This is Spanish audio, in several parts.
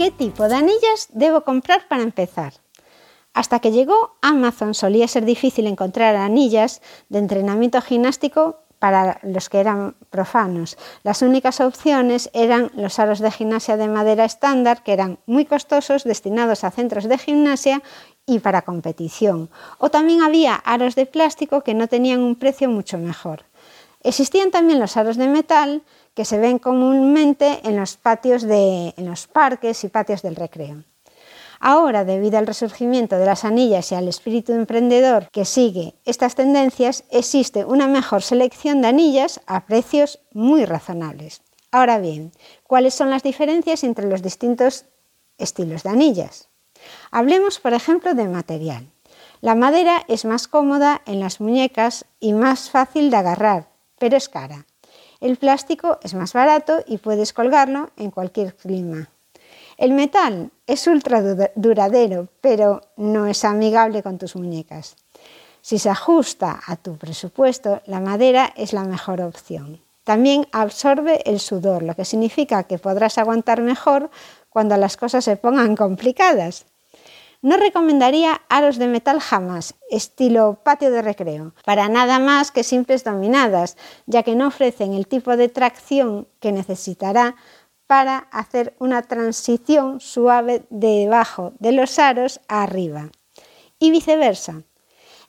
¿Qué tipo de anillas debo comprar para empezar? Hasta que llegó Amazon solía ser difícil encontrar anillas de entrenamiento gimnástico para los que eran profanos. Las únicas opciones eran los aros de gimnasia de madera estándar, que eran muy costosos, destinados a centros de gimnasia y para competición. O también había aros de plástico que no tenían un precio mucho mejor. Existían también los aros de metal, que se ven comúnmente en los patios de, en los parques y patios del recreo. Ahora, debido al resurgimiento de las anillas y al espíritu emprendedor que sigue estas tendencias, existe una mejor selección de anillas a precios muy razonables. Ahora bien, ¿cuáles son las diferencias entre los distintos estilos de anillas? Hablemos, por ejemplo, de material. La madera es más cómoda en las muñecas y más fácil de agarrar, pero es cara. El plástico es más barato y puedes colgarlo en cualquier clima. El metal es ultra duradero, pero no es amigable con tus muñecas. Si se ajusta a tu presupuesto, la madera es la mejor opción. También absorbe el sudor, lo que significa que podrás aguantar mejor cuando las cosas se pongan complicadas. No recomendaría aros de metal jamás, estilo patio de recreo, para nada más que simples dominadas, ya que no ofrecen el tipo de tracción que necesitará para hacer una transición suave de debajo de los aros a arriba. Y viceversa.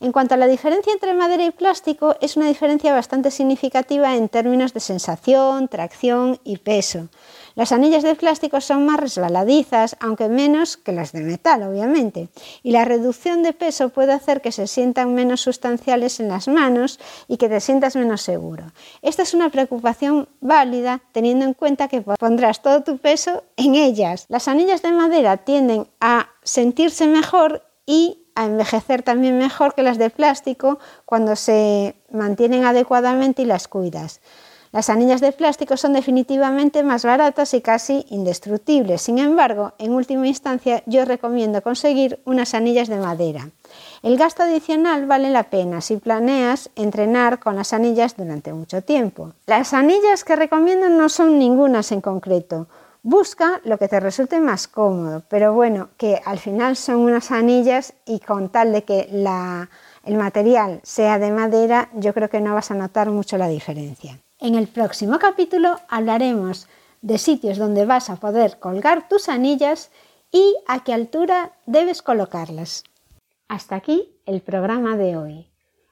En cuanto a la diferencia entre madera y plástico, es una diferencia bastante significativa en términos de sensación, tracción y peso. Las anillas de plástico son más resbaladizas, aunque menos que las de metal, obviamente, y la reducción de peso puede hacer que se sientan menos sustanciales en las manos y que te sientas menos seguro. Esta es una preocupación válida teniendo en cuenta que pondrás todo tu peso en ellas. Las anillas de madera tienden a sentirse mejor y a envejecer también mejor que las de plástico cuando se mantienen adecuadamente y las cuidas. Las anillas de plástico son definitivamente más baratas y casi indestructibles. Sin embargo, en última instancia, yo recomiendo conseguir unas anillas de madera. El gasto adicional vale la pena si planeas entrenar con las anillas durante mucho tiempo. Las anillas que recomiendo no son ningunas en concreto. Busca lo que te resulte más cómodo, pero bueno, que al final son unas anillas y con tal de que el material sea de madera, yo creo que no vas a notar mucho la diferencia. En el próximo capítulo hablaremos de sitios donde vas a poder colgar tus anillas y a qué altura debes colocarlas. Hasta aquí el programa de hoy.